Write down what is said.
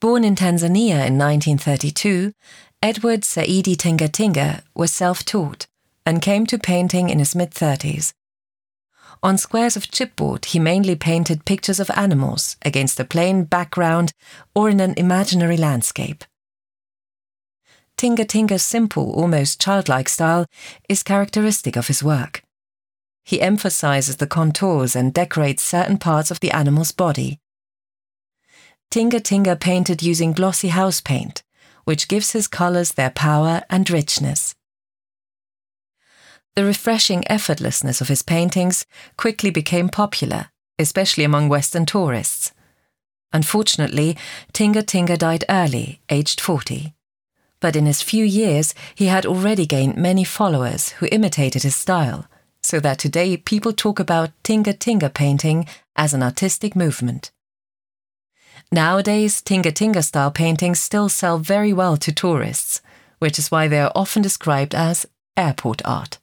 Born in Tanzania in 1932, Edward Saidi Tingatinga was self taught and came to painting in his mid 30s. On squares of chipboard, he mainly painted pictures of animals against a plain background or in an imaginary landscape. Tingatinga's simple, almost childlike style is characteristic of his work. He emphasizes the contours and decorates certain parts of the animal's body. Tingatinga painted using glossy house paint, which gives his colors their power and richness. The refreshing effortlessness of his paintings quickly became popular, especially among Western tourists. Unfortunately, Tingatinga died early, aged 40. But in his few years, he had already gained many followers who imitated his style, so that today people talk about Tingatinga painting as an artistic movement. Nowadays, Tingatinga style paintings still sell very well to tourists, which is why they are often described as airport art.